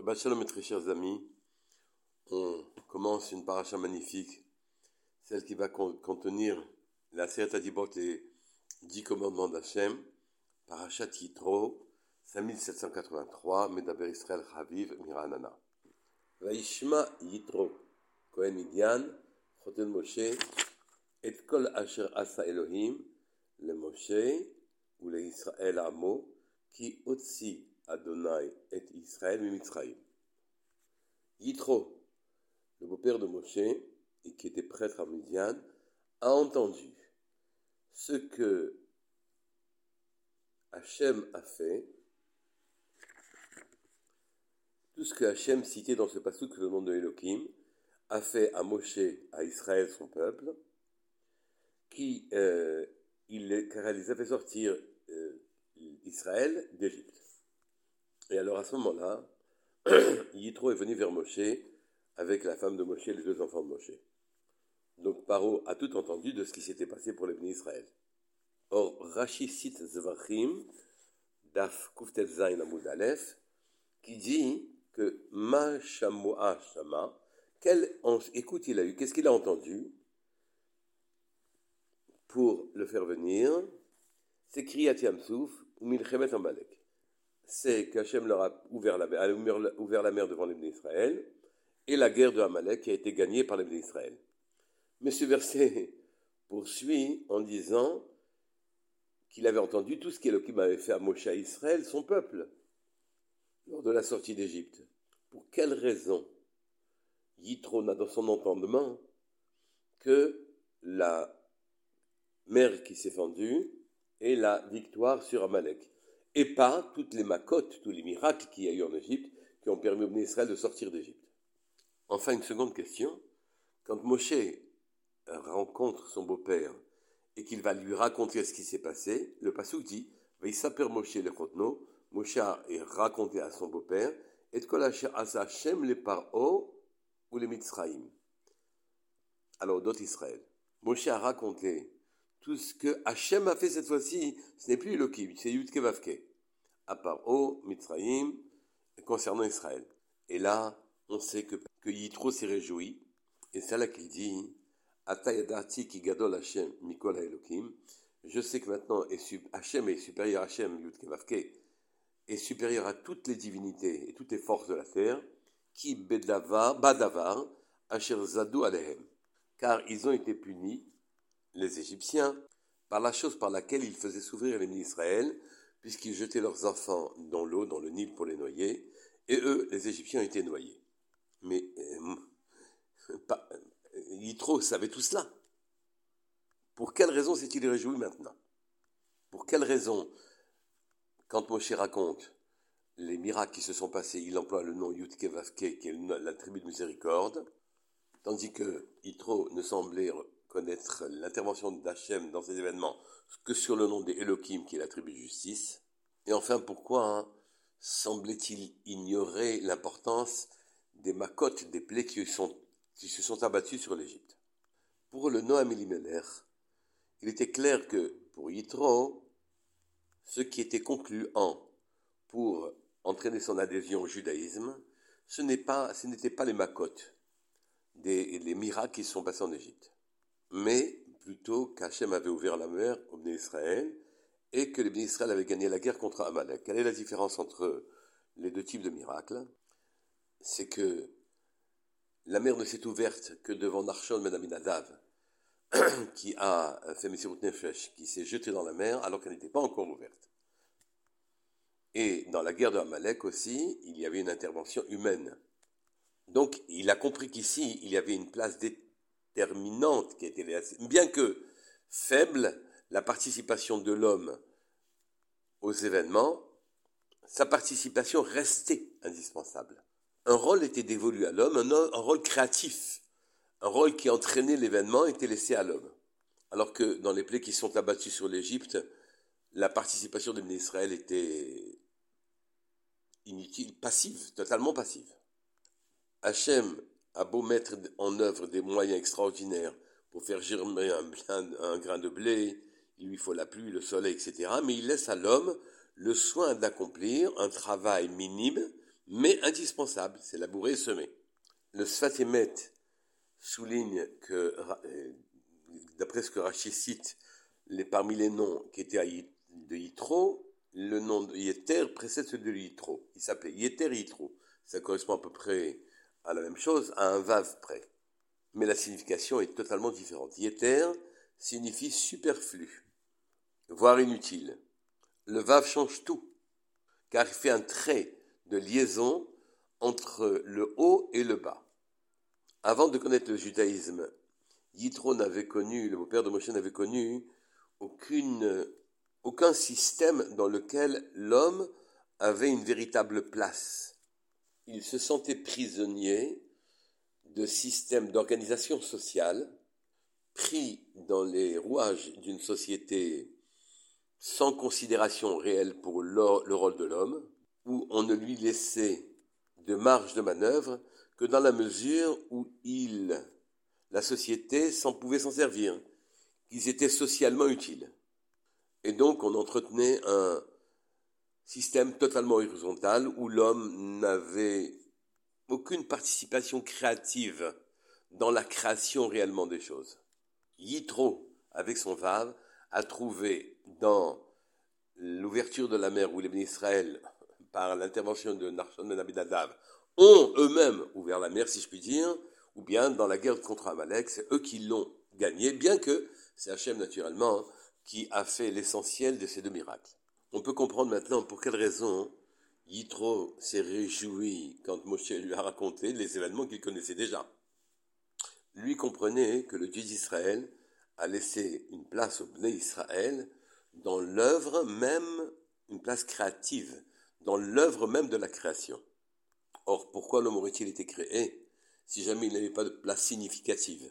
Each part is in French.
Shabbat Shalom, mes très chers amis. On commence une paracha magnifique, celle qui va contenir la Seyat Adibot, les dix commandements d'Hachem, paracha Yitro, 5783, Medaber Israël Chaviv, Miranana. Vaishma Yitro, Kohen Midian, Choten Moshe, et kol asher asa Elohim, le Moshe, ou le Israël Amo, qui otsi Adonai et Israël Mimitzraïm. Yitro, le beau-père de Moshe, et qui était prêtre à Midian, a entendu ce que Hachem a fait, tout ce que Hachem citait dans ce passage que le nom de Elohim a fait à Moshe, à Israël, son peuple, euh, car il les a fait sortir euh, Israël d'Égypte. Et alors à ce moment-là, Yitro est venu vers Moshe avec la femme de Moshe et les deux enfants de Moshe. Donc Paro a tout entendu de ce qui s'était passé pour les bénis Israël. Or, Rashi cite Zvachim, Daf Kuftel Zain Amud qui dit que Ma Shamoa Shama, quelle écoute il a eu, qu'est-ce qu'il a entendu pour le faire venir? C'est Kriyat Yamsouf ou Milchemet Amalek c'est qu'Hachem leur a ouvert la, mer, devant les Israël, et la guerre de Amalek a été gagnée par les Israël. Mais ce verset poursuit en disant qu'il avait entendu tout ce qu'Elohim avait fait à Moshe à Israël, son peuple, lors de la sortie d'Égypte. Pour quelle raison Yitro n'a dans son entendement que la mer qui s'est fendue et la victoire sur Amalek? Et pas toutes les macotes, tous les miracles qu'il y a eu en Égypte qui ont permis au Israël de sortir d'Égypte. Enfin, une seconde question. Quand Moshe rencontre son beau-père et qu'il va lui raconter ce qui s'est passé, le Passouk dit s'appeler Moshe le Chotno, Moshe est raconté à son beau-père, et asa Hashem le Paro ou les Mitzraïm. Alors, d'autres Israël. Moshe a raconté tout ce que Hachem a fait cette fois-ci, ce n'est plus Elohim, c'est Yud Kevavke. À part O, Mitzrayim, concernant Israël. Et là, on sait que, Yitro s'est réjoui, et c'est là qu'il dit Atayadati ki gadol Hachem mikol Elohim. Je sais que maintenant Hachem est supérieur à Hachem, Yud Kevavke, est supérieur à toutes les divinités et toutes les forces de la terre, qui bedavar, badavar, asher zadu alehem. Car ils ont été punis les Égyptiens par la chose par laquelle ils faisaient souffrir les Israël, puisqu'ils jetaient leurs enfants dans l'eau, dans le Nil pour les noyer, et eux, les Égyptiens, étaient noyés. Mais euh, Yitro savait tout cela. Pour quelle raison s'est-il réjoui maintenant? Pour quelle raison, quand Moshe raconte les miracles qui se sont passés, il emploie le nom Yutke Vavke, qui est la tribu de miséricorde, tandis que Yitro ne semblait connaître l'intervention d'Hachem dans ces événements que sur le nom des Elohim, qui est la tribu de justice. Et enfin, pourquoi hein, semblait-il ignorer l'importance des macotes, des plaies qui, se sont abattues sur l'Égypte? Pour le Noam Elimelech, il était clair que pour Yitro, ce qui était concluant pour entraîner son adhésion au judaïsme, ce n'était pas, les macotes, des, les miracles qui se sont passés en Égypte mais plutôt qu'Hachem avait ouvert la mer aux Béni Israël et que les Béni Israël avaient gagné la guerre contre Amalek. Quelle est la différence entre les deux types de miracles? C'est que la mer ne s'est ouverte que devant Narshon Ben Aminadav, qui a fait Messirut Nefesh, qui s'est jeté dans la mer alors qu'elle n'était pas encore ouverte. Et dans la guerre de Amalek aussi, il y avait une intervention humaine. Donc il a compris qu'ici, il y avait une place déterminante qui été bien que faible, la participation de l'homme aux événements, sa participation restait indispensable. Un rôle était dévolu à l'homme, un, rôle créatif, un rôle qui entraînait l'événement était laissé à l'homme. Alors que dans les plaies qui sont abattues sur l'Égypte, la participation de Israël était inutile, passive, totalement passive. Hachem a beau mettre en œuvre des moyens extraordinaires pour faire germer un, grain de blé, il lui faut la pluie, le soleil, etc. Mais il laisse à l'homme le soin d'accomplir un travail minime, mais indispensable, c'est labourer et semer. Le Sfatemet souligne que, euh, d'après ce que Rachid cite, les, parmi les noms qui étaient de Yitro, le nom de Yeter précède celui de Yitro. Il s'appelait Yeter Yitro. Ça correspond à peu près à la même chose, à un vav près. Mais la signification est totalement différente. Yeter signifie superflu, voire inutile. Le vav change tout, car il fait un trait de liaison entre le haut et le bas. Avant de connaître le judaïsme, Yitro n'avait connu, le beau-père de Moshe n'avait connu aucun système dans lequel l'homme avait une véritable place. Il se sentait prisonnier de systèmes d'organisation sociale, pris dans les rouages d'une société sans considération réelle pour le rôle de l'homme, où on ne lui laissait de marge de manœuvre que dans la mesure où il, la société, s'en pouvait s'en servir, qu'ils étaient socialement utiles. Et donc on entretenait un système totalement horizontal où l'homme n'avait aucune participation créative dans la création réellement des choses. Yitro, avec son Vav, a trouvé dans l'ouverture de la mer où les Israël, par l'intervention de Narshon Ben Abinadav, ont eux-mêmes ouvert la mer, si je puis dire, ou bien dans la guerre contre Amalek, c'est eux qui l'ont gagné, bien que c'est Hachem naturellement qui a fait l'essentiel de ces deux miracles. On peut comprendre maintenant pour quelle raison Yitro s'est réjoui quand Moshe lui a raconté les événements qu'il connaissait déjà. Lui comprenait que le Dieu d'Israël a laissé une place au Bnei Israël dans l'œuvre même, une place créative, dans l'œuvre même de la création. Or, pourquoi l'homme aurait-il été créé si jamais il n'avait pas de place significative?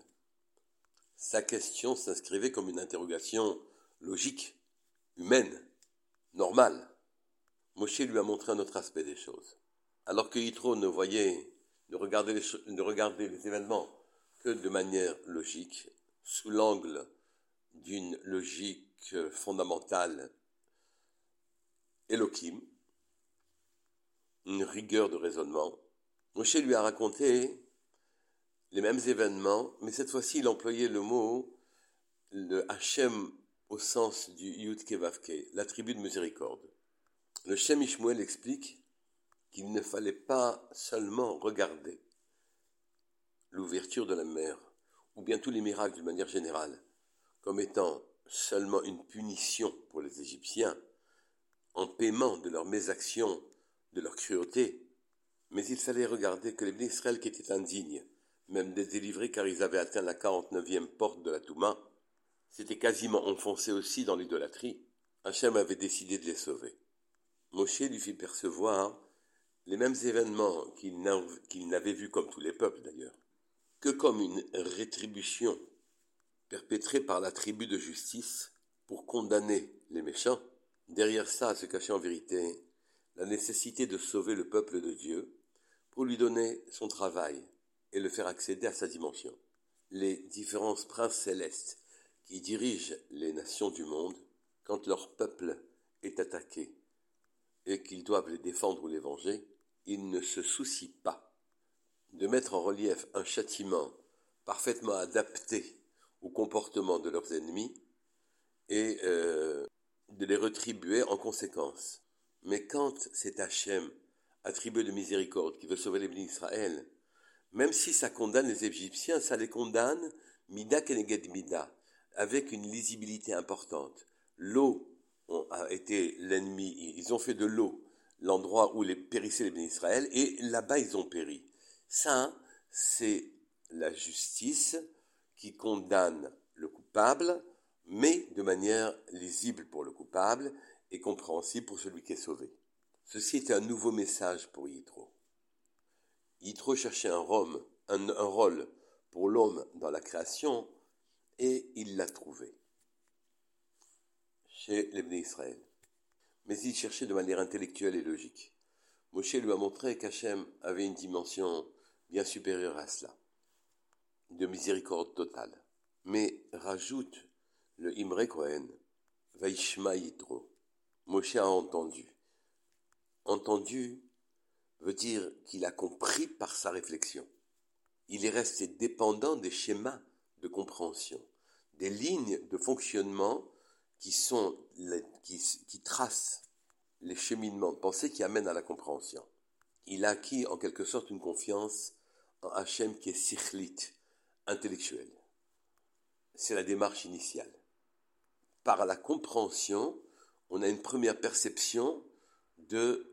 Sa question s'inscrivait comme une interrogation logique, humaine, normale. Moshe lui a montré un autre aspect des choses. Alors que Yitro ne voyait, ne regardait les, événements que de manière logique, sous l'angle d'une logique fondamentale Elohim, une rigueur de raisonnement, Moshe lui a raconté les mêmes événements, mais cette fois-ci il employait le mot le Hachem au sens du Yud Kevavke, la tribu de miséricorde. Le Shem Ishmuel explique qu'il ne fallait pas seulement regarder l'ouverture de la mer, ou bien tous les miracles d'une manière générale, comme étant seulement une punition pour les Égyptiens, en paiement de leur mésaction, de leur cruauté, mais il fallait regarder que les Israël qui étaient indignes, même des délivrés car ils avaient atteint la 49e porte de la Touma, s'étaient quasiment enfoncés aussi dans l'idolâtrie, Hachem avait décidé de les sauver. Moshe lui fit percevoir les mêmes événements qu'il n'avait vus comme tous les peuples d'ailleurs, que comme une rétribution perpétrée par la tribu de justice pour condamner les méchants. Derrière ça se cachait en vérité la nécessité de sauver le peuple de Dieu pour lui donner son travail et le faire accéder à sa dimension. Les différents princes célestes qui dirigent les nations du monde, quand leur peuple est attaqué et qu'ils doivent les défendre ou les venger, ils ne se soucient pas de mettre en relief un châtiment parfaitement adapté au comportement de leurs ennemis et euh, de les retribuer en conséquence. Mais quand c'est Hachem, attribué de miséricorde, qui veut sauver les bénis d'Israël, même si ça condamne les Égyptiens, ça les condamne mida keneged mida, avec une lisibilité importante. L'eau a été l'ennemi, ils ont fait de l'eau l'endroit où les périssaient les bénis d'Israël, et là-bas ils ont péri. Ça, c'est la justice qui condamne le coupable, mais de manière lisible pour le coupable et compréhensible pour celui qui est sauvé. Ceci est un nouveau message pour Yitro. Yitro cherchait un rôle pour l'homme dans la création et il l'a trouvé chez les Israël. Mais il cherchait de manière intellectuelle et logique. Moshe lui a montré qu'Hachem avait une dimension bien supérieure à cela, de miséricorde totale. Mais rajoute le Imre Kohen, Vaishma Yitro. Moshe a entendu. Entendu veut dire qu'il a compris par sa réflexion. Il est resté dépendant des schémas de compréhension, des lignes de fonctionnement qui sont tracent les cheminements de pensée qui amènent à la compréhension. Il a acquis en quelque sorte une confiance en Hachem qui est sikhlit, intellectuelle. C'est la démarche initiale. Par la compréhension, on a une première perception de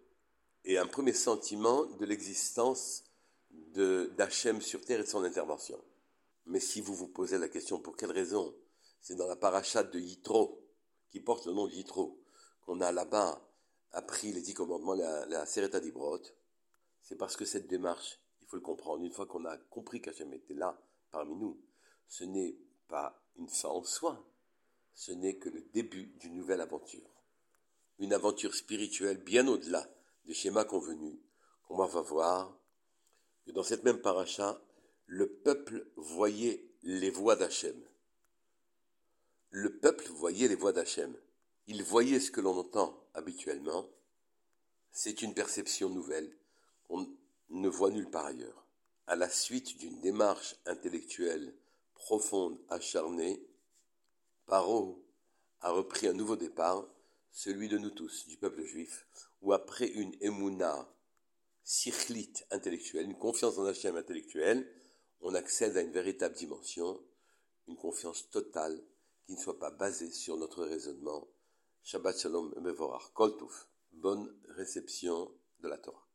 et un premier sentiment de l'existence d'Hachem sur terre et de son intervention. Mais si vous vous posez la question pour quelle raison, c'est dans la parachate de Yitro, qui porte le nom de Yitro, qu'on a là-bas appris les dix commandements, la, la Sereta d'Ibrot, c'est parce que cette démarche, il faut le comprendre, une fois qu'on a compris qu'Hachem était là parmi nous, ce n'est pas une fin en soi, ce n'est que le début d'une nouvelle aventure. Une aventure spirituelle bien au-delà des schémas convenus, qu'on va voir que dans cette même paracha, le peuple voyait les voix d'Hachem. Le peuple voyait les voix d'Hachem. Il voyait ce que l'on entend habituellement. C'est une perception nouvelle qu'on ne voit nulle part ailleurs. À la suite d'une démarche intellectuelle profonde, acharnée, Paro a repris un nouveau départ, celui de nous tous, du peuple juif, où après une émouna sichlite intellectuelle, une confiance en Hachem intellectuelle, on accède à une véritable dimension, une confiance totale qui ne soit pas basée sur notre raisonnement. Shabbat Shalom Mevorach Koltouf. Bonne réception de la Torah.